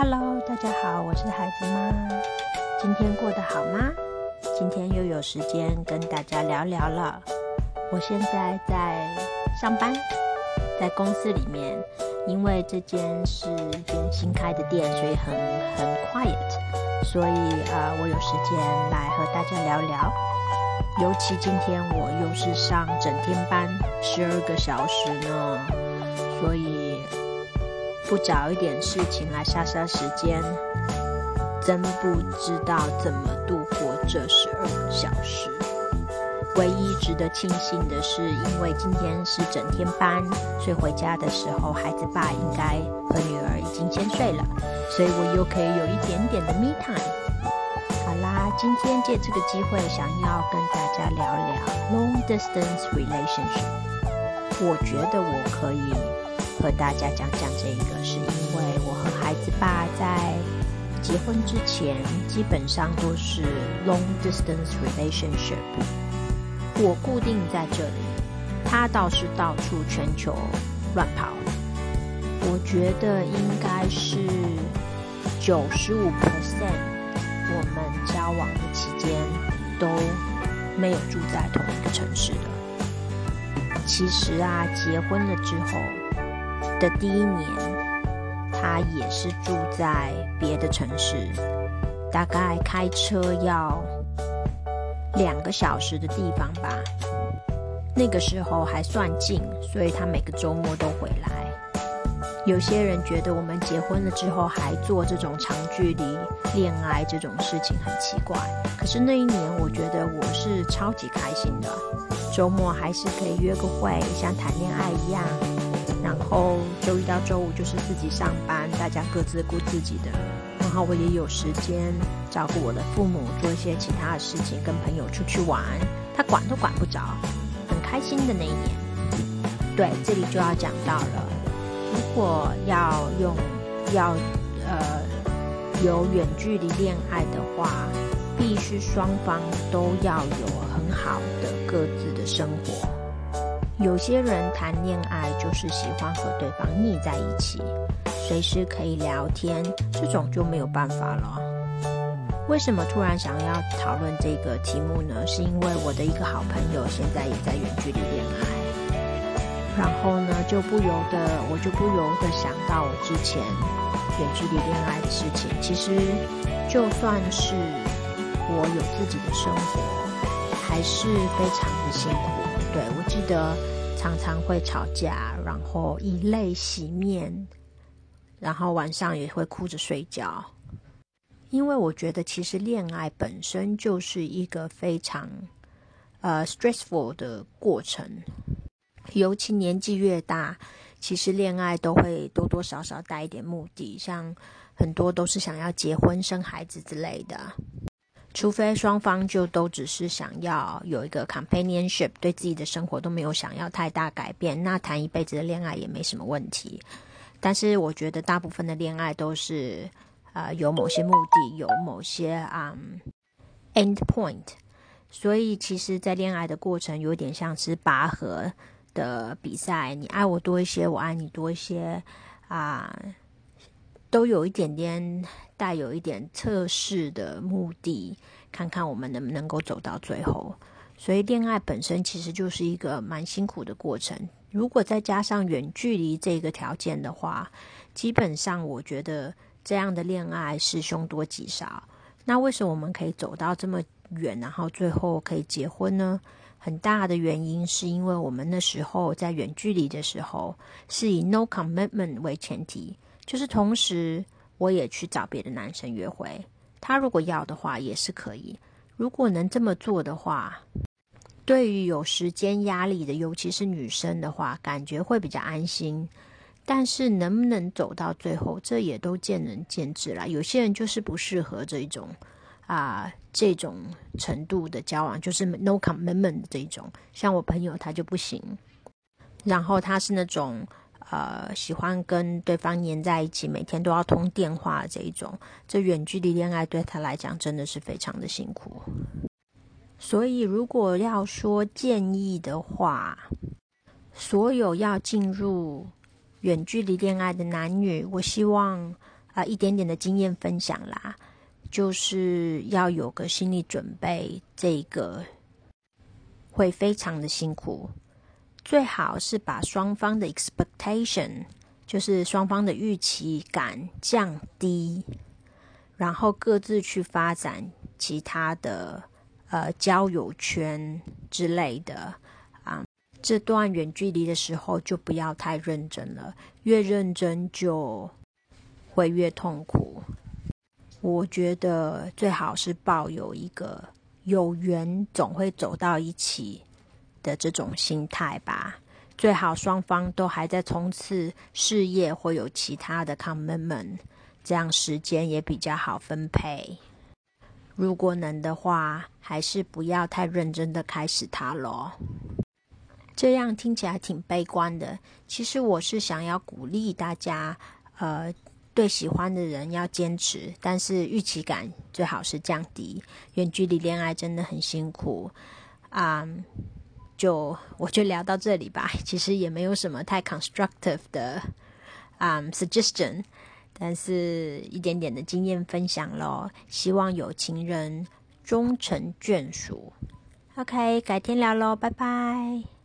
Hello，大家好，我是孩子妈。今天过得好吗？今天又有时间跟大家聊聊了。我现在在上班，在公司里面，因为这间是间新开的店，所以很很 quiet，所以啊、我有时间来和大家聊聊。尤其今天我又是上整天班，十二个小时呢，所以不找一点事情来杀杀时间，真不知道怎么度过这十二个小时。唯一值得庆幸的是，因为今天是整天班，所以回家的时候，孩子爸应该和女儿已经先睡了，所以我又可以有一点点的 me time。好啦，今天借这个机会，想要跟大家聊聊 long distance relationship。我觉得我可以和大家讲讲这个，是因为我和孩子爸在结婚之前，基本上都是 long distance relationship。我固定在这里，他倒是到处全球乱跑。我觉得应该是九十五 percent 我们交往的期间都没有住在同一个城市的。其实啊，结婚了之后的第一年，他也是住在别的城市，大概开车要两个小时的地方吧。那个时候还算近，所以他每个周末都回来。有些人觉得我们结婚了之后还做这种长距离恋爱这种事情很奇怪，可是那一年我觉得我是超级开心的，周末还是可以约个会，像谈恋爱一样。然后周一到周五就是自己上班，大家各自顾自己的。然后我也有时间照顾我的父母，做一些其他的事情，跟朋友出去玩，他管都管不着，很开心的那一年。对，这里就要讲到了。如果要用要呃有远距离恋爱的话，必须双方都要有很好的各自的生活。有些人谈恋爱就是喜欢和对方腻在一起，随时可以聊天，这种就没有办法了。为什么突然想要讨论这个题目呢？是因为我的一个好朋友现在也在远距离恋爱。然后呢，就不由得我就不由得想到我之前远距离恋爱的事情。其实，就算是我有自己的生活，还是非常的辛苦。对我记得常常会吵架，然后以泪洗面，然后晚上也会哭着睡觉。因为我觉得，其实恋爱本身就是一个非常呃 stressful 的过程。尤其年纪越大，其实恋爱都会多多少少带一点目的，像很多都是想要结婚生孩子之类的。除非双方就都只是想要有一个 companionship，对自己的生活都没有想要太大改变，那谈一辈子的恋爱也没什么问题。但是我觉得大部分的恋爱都是呃有某些目的，有某些啊、end point，所以其实，在恋爱的过程有点像是拔河。的比赛，你爱我多一些，我爱你多一些，啊，都有一点点带有一点测试的目的，看看我们能不能够走到最后。所以，恋爱本身其实就是一个蛮辛苦的过程。如果再加上远距离这个条件的话，基本上我觉得这样的恋爱是凶多吉少。那为什么我们可以走到这么远，然后最后可以结婚呢？很大的原因是因为我们那时候在远距离的时候是以 no commitment 为前提，就是同时我也去找别的男生约会，他如果要的话也是可以。如果能这么做的话，对于有时间压力的，尤其是女生的话，感觉会比较安心。但是能不能走到最后，这也都见仁见智啦。有些人就是不适合这种。啊，这种程度的交往就是 no commitment 这种，像我朋友他就不行。然后他是那种呃喜欢跟对方黏在一起，每天都要通电话这一种，这远距离恋爱对他来讲真的是非常的辛苦。所以如果要说建议的话，所有要进入远距离恋爱的男女，我希望。啊一点点的经验分享啦，就是要有个心理准备，这个会非常的辛苦。最好是把双方的 expectation，就是双方的预期感降低，然后各自去发展其他的呃交友圈之类的啊。这段远距离的时候就不要太认真了，越认真就会越痛苦。我觉得最好是抱有一个有缘总会走到一起。的这种心态吧，最好双方都还在冲刺事业或有其他的 commitment，这样时间也比较好分配。如果能的话，还是不要太认真的开始它咯。这样听起来挺悲观的，其实我是想要鼓励大家，呃，对喜欢的人要坚持，但是预期感最好是降低。远距离恋爱真的很辛苦啊。就我就聊到这里吧，其实也没有什么太 constructive 的啊 suggestion，但是一点点的经验分享咯，希望有情人终成眷属。OK，改天聊喽，拜拜。